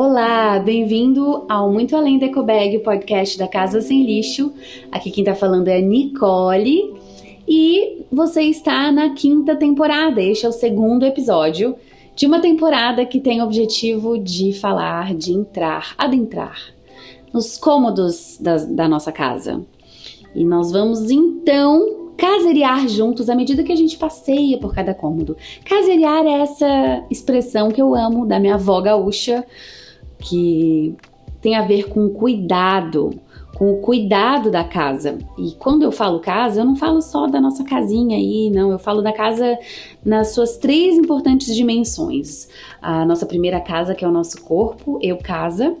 Olá, bem-vindo ao Muito Além da Ecobag, o podcast da Casa Sem Lixo. Aqui quem tá falando é Nicole e você está na quinta temporada. Este é o segundo episódio de uma temporada que tem o objetivo de falar, de entrar, adentrar nos cômodos da, da nossa casa. E nós vamos então caseriar juntos à medida que a gente passeia por cada cômodo. Caseriar é essa expressão que eu amo da minha avó gaúcha que tem a ver com cuidado, com o cuidado da casa. E quando eu falo casa, eu não falo só da nossa casinha aí, não, eu falo da casa nas suas três importantes dimensões. A nossa primeira casa, que é o nosso corpo, eu casa,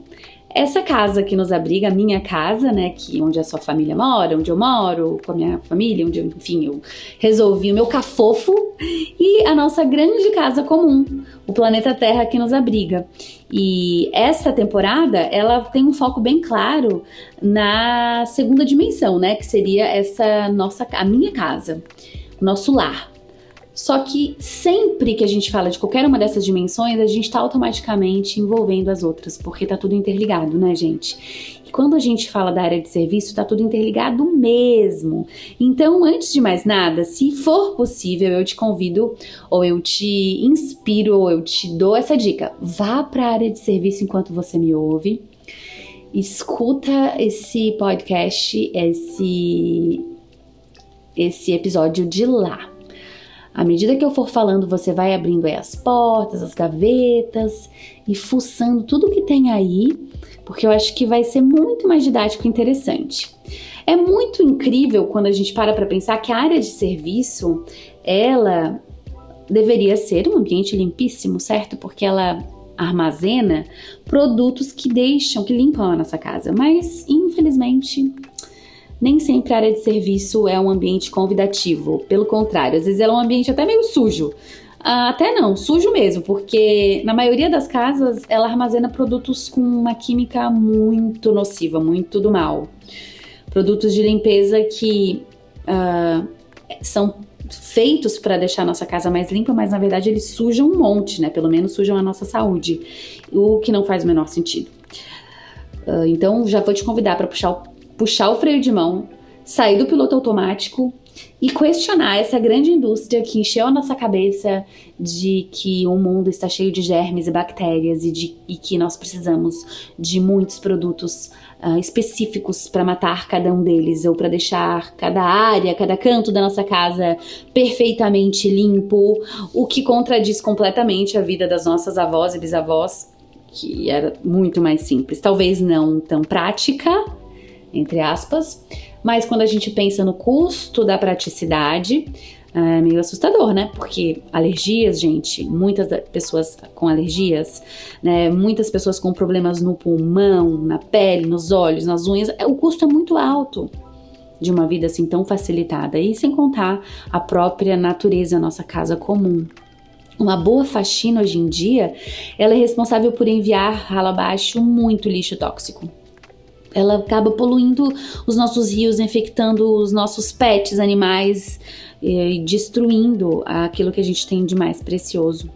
essa casa que nos abriga, a minha casa, né, que onde a sua família mora, onde eu moro, com a minha família, onde enfim, eu resolvi o meu cafofo e a nossa grande casa comum, o planeta Terra que nos abriga. E essa temporada, ela tem um foco bem claro na segunda dimensão, né, que seria essa nossa a minha casa, o nosso lar. Só que sempre que a gente fala de qualquer uma dessas dimensões, a gente está automaticamente envolvendo as outras, porque tá tudo interligado, né, gente? E quando a gente fala da área de serviço, tá tudo interligado mesmo. Então, antes de mais nada, se for possível, eu te convido, ou eu te inspiro, ou eu te dou essa dica. Vá para a área de serviço enquanto você me ouve. Escuta esse podcast, esse esse episódio de lá à medida que eu for falando, você vai abrindo as portas, as gavetas e fuçando tudo que tem aí, porque eu acho que vai ser muito mais didático e interessante. É muito incrível quando a gente para para pensar que a área de serviço, ela deveria ser um ambiente limpíssimo, certo? Porque ela armazena produtos que deixam, que limpam a nossa casa. Mas, infelizmente, nem sempre a área de serviço é um ambiente convidativo. Pelo contrário, às vezes ela é um ambiente até meio sujo. Ah, até não, sujo mesmo, porque na maioria das casas ela armazena produtos com uma química muito nociva, muito do mal. Produtos de limpeza que uh, são feitos para deixar a nossa casa mais limpa, mas na verdade eles sujam um monte, né? Pelo menos sujam a nossa saúde, o que não faz o menor sentido. Uh, então já vou te convidar para puxar o puxar o freio de mão, sair do piloto automático e questionar essa grande indústria que encheu a nossa cabeça de que o mundo está cheio de germes e bactérias e, de, e que nós precisamos de muitos produtos uh, específicos para matar cada um deles ou para deixar cada área, cada canto da nossa casa perfeitamente limpo, o que contradiz completamente a vida das nossas avós e bisavós, que era muito mais simples, talvez não tão prática, entre aspas. Mas quando a gente pensa no custo da praticidade, é meio assustador, né? Porque alergias, gente, muitas pessoas com alergias, né? Muitas pessoas com problemas no pulmão, na pele, nos olhos, nas unhas, o custo é muito alto de uma vida assim tão facilitada. E sem contar a própria natureza da nossa casa comum. Uma boa faxina hoje em dia, ela é responsável por enviar rala abaixo muito lixo tóxico ela acaba poluindo os nossos rios, infectando os nossos pets, animais e destruindo aquilo que a gente tem de mais precioso.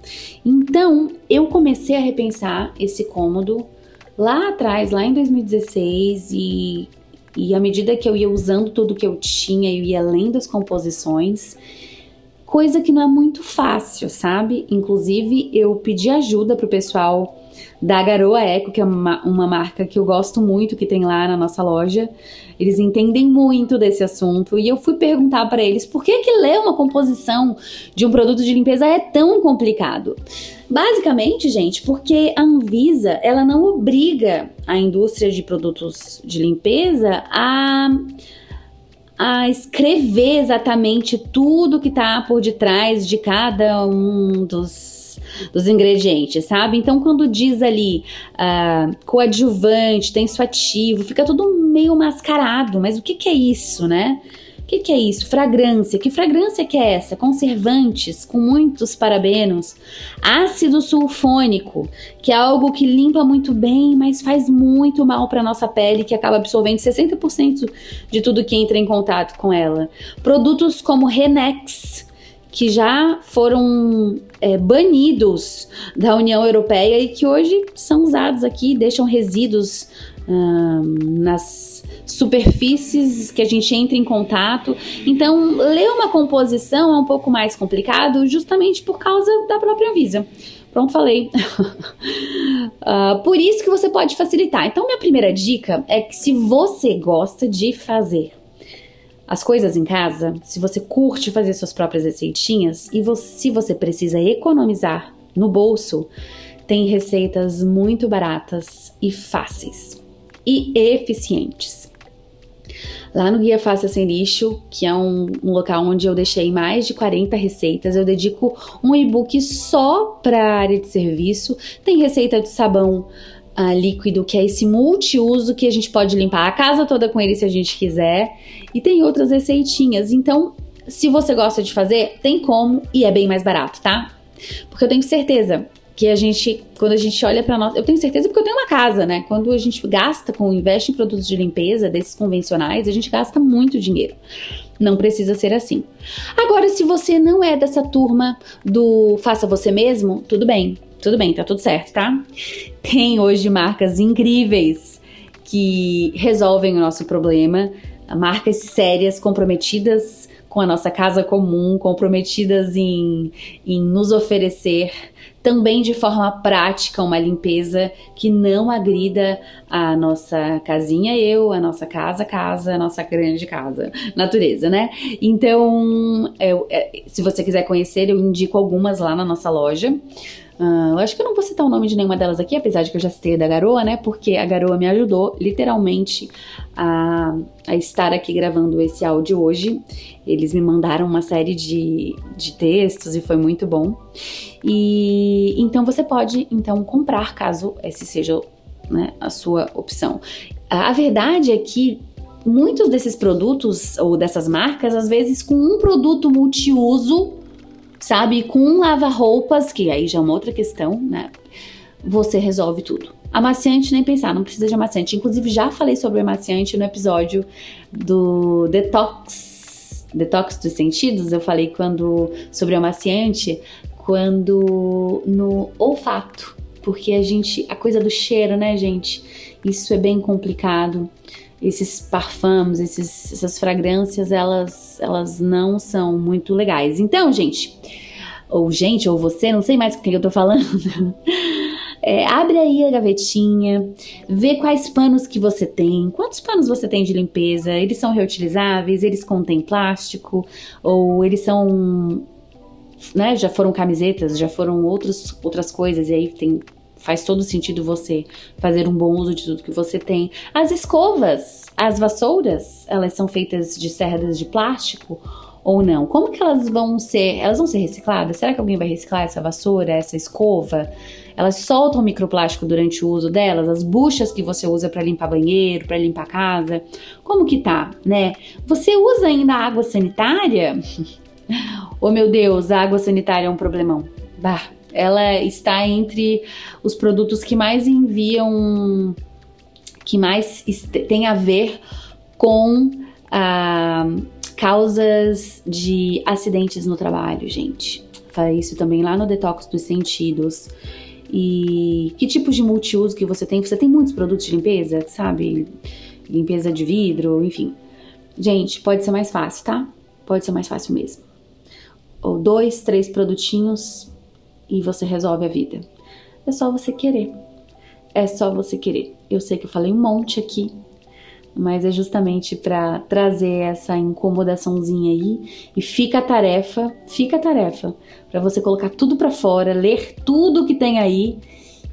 Então, eu comecei a repensar esse cômodo lá atrás, lá em 2016 e e à medida que eu ia usando tudo que eu tinha, eu ia lendo as composições, coisa que não é muito fácil, sabe? Inclusive, eu pedi ajuda pro pessoal da Garoa Eco, que é uma, uma marca que eu gosto muito, que tem lá na nossa loja. Eles entendem muito desse assunto e eu fui perguntar para eles por que que ler uma composição de um produto de limpeza é tão complicado. Basicamente, gente, porque a Anvisa, ela não obriga a indústria de produtos de limpeza a a escrever exatamente tudo que está por detrás de cada um dos dos ingredientes, sabe? Então, quando diz ali uh, coadjuvante, tensoativo, fica tudo meio mascarado. Mas o que, que é isso, né? O que, que, é isso? Fragrância. Que fragrância que é essa? Conservantes com muitos parabenos. Ácido sulfônico, que é algo que limpa muito bem, mas faz muito mal para nossa pele, que acaba absorvendo 60% de tudo que entra em contato com ela. Produtos como Renex, que já foram é, banidos da União Europeia e que hoje são usados aqui, deixam resíduos hum, nas superfícies que a gente entra em contato. Então, ler uma composição é um pouco mais complicado, justamente por causa da própria Anvisa. Pronto, falei. uh, por isso que você pode facilitar. Então, minha primeira dica é que se você gosta de fazer as coisas em casa, se você curte fazer suas próprias receitinhas e você, se você precisa economizar no bolso, tem receitas muito baratas e fáceis e eficientes. Lá no Guia Faça Sem Lixo, que é um, um, local onde eu deixei mais de 40 receitas, eu dedico um e-book só para a área de serviço. Tem receita de sabão uh, líquido, que é esse multiuso que a gente pode limpar a casa toda com ele se a gente quiser. E tem outras receitinhas. Então, se você gosta de fazer, tem como e é bem mais barato, tá? Porque eu tenho certeza que a gente, quando a gente olha para nós, eu tenho certeza porque eu tenho uma casa, né? Quando a gente gasta com investe em produtos de limpeza desses convencionais, a gente gasta muito dinheiro. Não precisa ser assim. Agora, se você não é dessa turma do faça você mesmo, tudo bem, tudo bem, tá tudo certo, tá? Tem hoje marcas incríveis que resolvem o nosso problema, marcas sérias, comprometidas com a nossa casa comum, comprometidas em, em nos oferecer também de forma prática uma limpeza que não agrida a nossa casinha eu, a nossa casa casa, a nossa grande casa, natureza, né? Então, eu, é, se você quiser conhecer, eu indico algumas lá na nossa loja. Uh, eu acho que eu não vou citar o nome de nenhuma delas aqui, apesar de que eu já citei da garoa, né? Porque a garoa me ajudou literalmente a, a estar aqui gravando esse áudio hoje. Eles me mandaram uma série de, de textos e foi muito bom. E então você pode então comprar caso esse seja né, a sua opção. A, a verdade é que muitos desses produtos ou dessas marcas, às vezes com um produto multiuso sabe? Com um lava-roupas, que aí já é uma outra questão, né? Você resolve tudo. Amaciante, nem pensar, não precisa de amaciante. Inclusive, já falei sobre amaciante no episódio do Detox, Detox dos Sentidos. Eu falei quando sobre amaciante, quando no olfato. Porque a gente, a coisa do cheiro, né, gente? Isso é bem complicado esses parfums, esses, essas fragrâncias, elas, elas não são muito legais. Então, gente, ou gente, ou você, não sei mais o que eu tô falando. É, abre aí a gavetinha, vê quais panos que você tem, quantos panos você tem de limpeza, eles são reutilizáveis, eles contêm plástico, ou eles são, né, já foram camisetas, já foram outros, outras coisas, e aí tem faz todo sentido você fazer um bom uso de tudo que você tem. As escovas, as vassouras, elas são feitas de cerdas de plástico ou não? Como que elas vão ser? Elas vão ser recicladas? Será que alguém vai reciclar essa vassoura, essa escova? Elas soltam microplástico durante o uso delas? As buchas que você usa para limpar banheiro, para limpar casa? Como que tá, né? Você usa ainda água sanitária? oh meu Deus, a água sanitária é um problemão. Bah, ela está entre os produtos que mais enviam, que mais tem a ver com ah, causas de acidentes no trabalho, gente. Falei isso também lá no Detox dos Sentidos. E que tipos de multiuso que você tem? Você tem muitos produtos de limpeza, sabe? Limpeza de vidro, enfim. Gente, pode ser mais fácil, tá? Pode ser mais fácil mesmo. Ou dois, três produtinhos e você resolve a vida. É só você querer. É só você querer. Eu sei que eu falei um monte aqui, mas é justamente para trazer essa incomodaçãozinha aí e fica a tarefa, fica a tarefa para você colocar tudo para fora, ler tudo que tem aí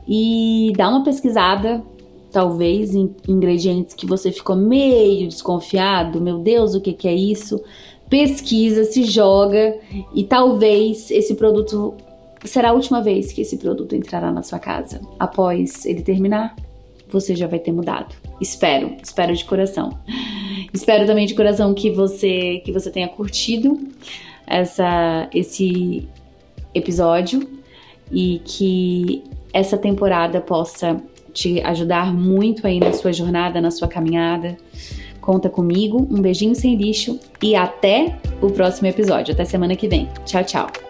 e dar uma pesquisada, talvez em ingredientes que você ficou meio desconfiado, meu Deus, o que que é isso? Pesquisa, se joga e talvez esse produto será a última vez que esse produto entrará na sua casa. Após ele terminar, você já vai ter mudado. Espero, espero de coração. Espero também de coração que você que você tenha curtido essa esse episódio e que essa temporada possa te ajudar muito aí na sua jornada, na sua caminhada Conta comigo, um beijinho sem lixo e até o próximo episódio. Até semana que vem. Tchau, tchau.